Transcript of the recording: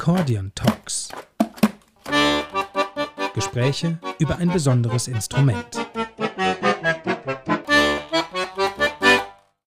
Accordion Talks. Gespräche über ein besonderes Instrument.